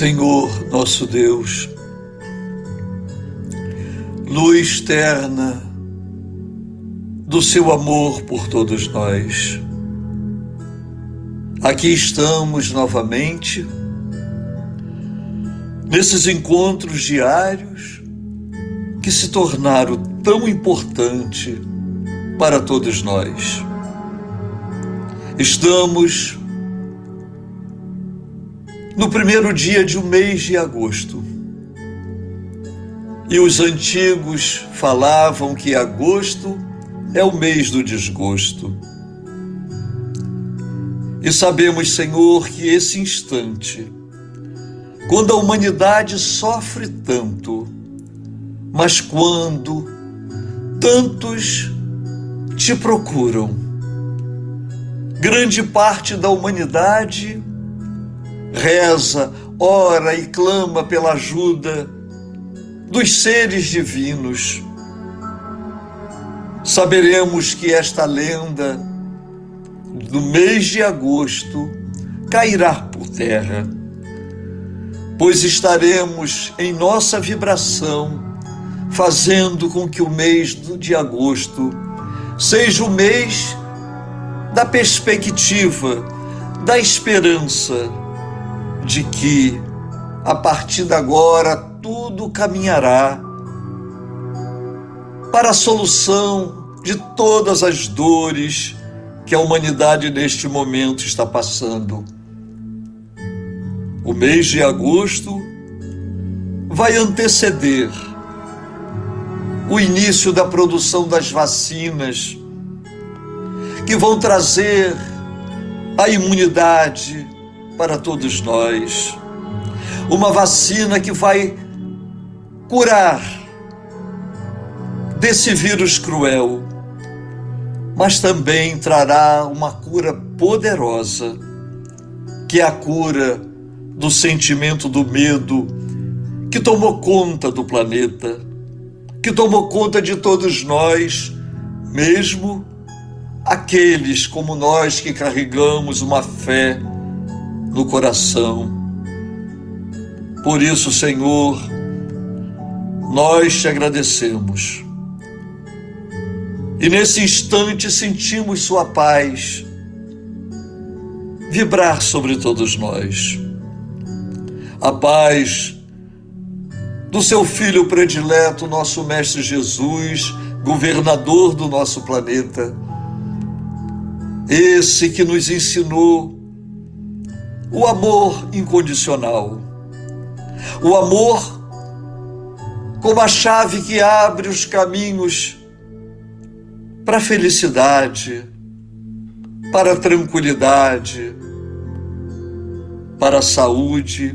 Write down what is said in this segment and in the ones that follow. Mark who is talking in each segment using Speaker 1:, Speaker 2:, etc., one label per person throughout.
Speaker 1: Senhor nosso Deus, luz terna do seu amor por todos nós. Aqui estamos novamente, nesses encontros diários que se tornaram tão importantes para todos nós. Estamos no primeiro dia de um mês de agosto. E os antigos falavam que agosto é o mês do desgosto. E sabemos, Senhor, que esse instante, quando a humanidade sofre tanto, mas quando tantos te procuram, grande parte da humanidade reza, ora e clama pela ajuda dos seres divinos. Saberemos que esta lenda do mês de agosto cairá por terra, pois estaremos em nossa vibração fazendo com que o mês de agosto seja o mês da perspectiva, da esperança, de que a partir de agora tudo caminhará para a solução de todas as dores que a humanidade neste momento está passando. O mês de agosto vai anteceder o início da produção das vacinas que vão trazer a imunidade para todos nós. Uma vacina que vai curar desse vírus cruel, mas também trará uma cura poderosa, que é a cura do sentimento do medo que tomou conta do planeta, que tomou conta de todos nós, mesmo aqueles como nós que carregamos uma fé no coração. Por isso, Senhor, nós te agradecemos. E nesse instante sentimos Sua paz vibrar sobre todos nós. A paz do Seu Filho predileto, nosso Mestre Jesus, governador do nosso planeta. Esse que nos ensinou o amor incondicional. O amor como a chave que abre os caminhos para a felicidade, para a tranquilidade, para a saúde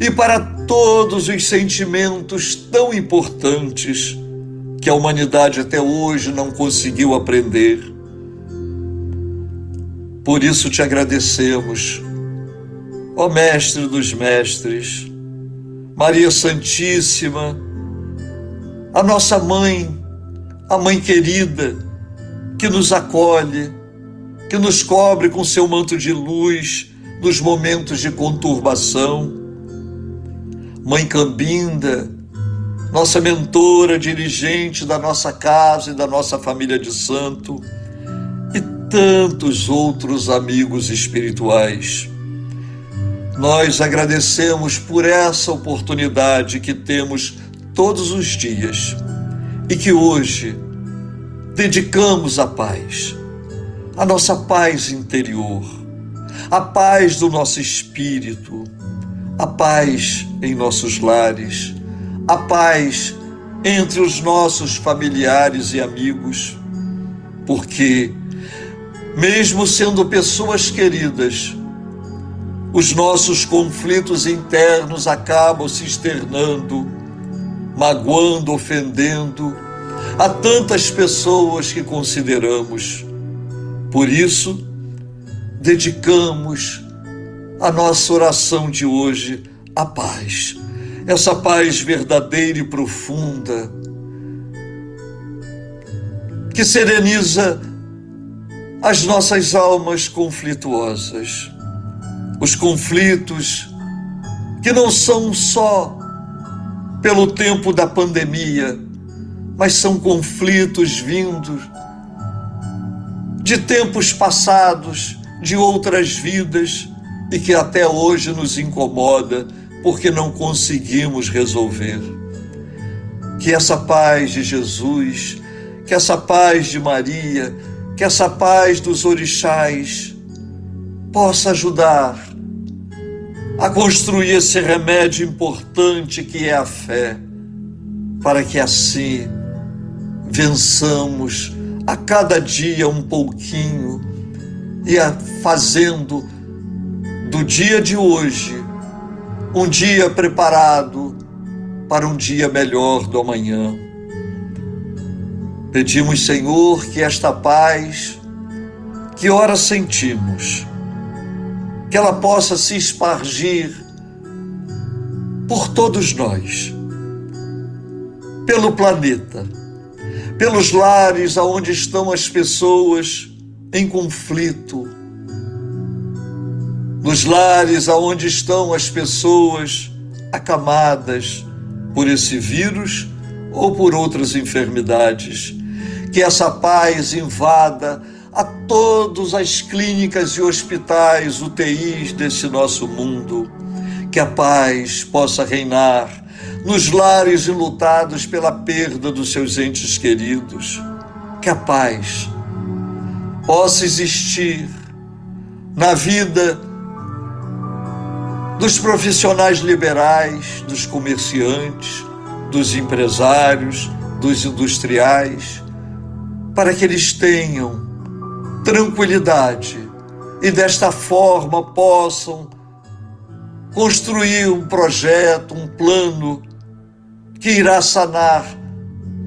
Speaker 1: e para todos os sentimentos tão importantes que a humanidade até hoje não conseguiu aprender. Por isso te agradecemos ó Mestre dos Mestres, Maria Santíssima, a nossa mãe, a mãe querida, que nos acolhe, que nos cobre com seu manto de luz nos momentos de conturbação. Mãe Cambinda, nossa mentora, dirigente da nossa casa e da nossa família de santo, e tantos outros amigos espirituais. Nós agradecemos por essa oportunidade que temos todos os dias e que hoje dedicamos à paz, a nossa paz interior, a paz do nosso espírito, a paz em nossos lares, a paz entre os nossos familiares e amigos, porque, mesmo sendo pessoas queridas, os nossos conflitos internos acabam se externando, magoando, ofendendo. A tantas pessoas que consideramos. Por isso, dedicamos a nossa oração de hoje à paz, essa paz verdadeira e profunda, que sereniza as nossas almas conflituosas os conflitos que não são só pelo tempo da pandemia, mas são conflitos vindos de tempos passados, de outras vidas e que até hoje nos incomoda porque não conseguimos resolver. Que essa paz de Jesus, que essa paz de Maria, que essa paz dos orixás possa ajudar a construir esse remédio importante que é a fé, para que assim vençamos a cada dia um pouquinho e a fazendo do dia de hoje um dia preparado para um dia melhor do amanhã. Pedimos, Senhor, que esta paz que ora sentimos, que ela possa se espargir por todos nós, pelo planeta, pelos lares aonde estão as pessoas em conflito, nos lares aonde estão as pessoas acamadas por esse vírus ou por outras enfermidades. Que essa paz invada a todas as clínicas e hospitais, UTIs desse nosso mundo. Que a paz possa reinar nos lares enlutados pela perda dos seus entes queridos. Que a paz possa existir na vida dos profissionais liberais, dos comerciantes, dos empresários, dos industriais, para que eles tenham tranquilidade e desta forma possam construir um projeto, um plano que irá sanar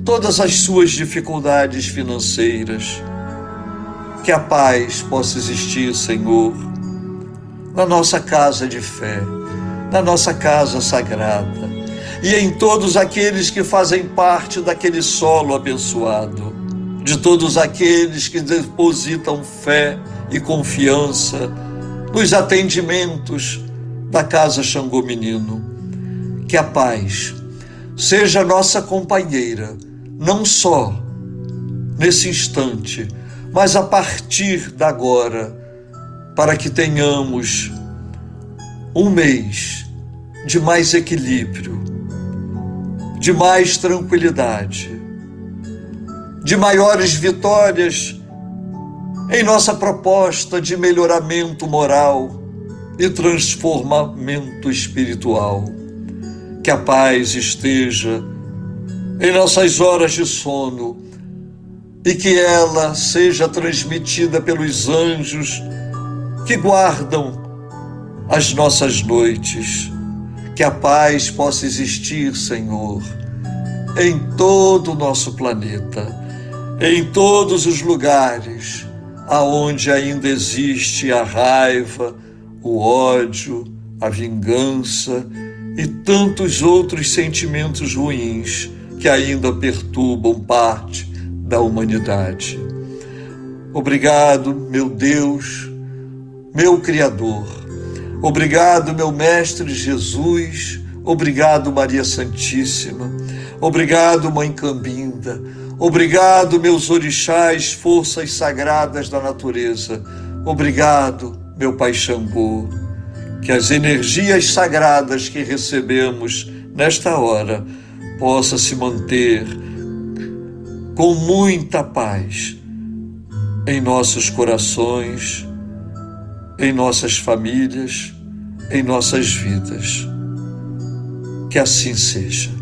Speaker 1: todas as suas dificuldades financeiras. Que a paz possa existir, Senhor na nossa casa de fé, na nossa casa sagrada e em todos aqueles que fazem parte daquele solo abençoado, de todos aqueles que depositam fé e confiança nos atendimentos da Casa Xangô Menino. Que a paz seja nossa companheira, não só nesse instante, mas a partir da agora para que tenhamos um mês de mais equilíbrio, de mais tranquilidade, de maiores vitórias em nossa proposta de melhoramento moral e transformamento espiritual. Que a paz esteja em nossas horas de sono e que ela seja transmitida pelos anjos que guardam as nossas noites. Que a paz possa existir, Senhor, em todo o nosso planeta, em todos os lugares aonde ainda existe a raiva, o ódio, a vingança e tantos outros sentimentos ruins que ainda perturbam parte da humanidade. Obrigado, meu Deus meu Criador. Obrigado, meu Mestre Jesus. Obrigado, Maria Santíssima. Obrigado, Mãe Cambinda. Obrigado, meus orixás, forças sagradas da natureza. Obrigado, meu Pai Xangô. Que as energias sagradas que recebemos nesta hora possa se manter com muita paz em nossos corações em nossas famílias, em nossas vidas. Que assim seja.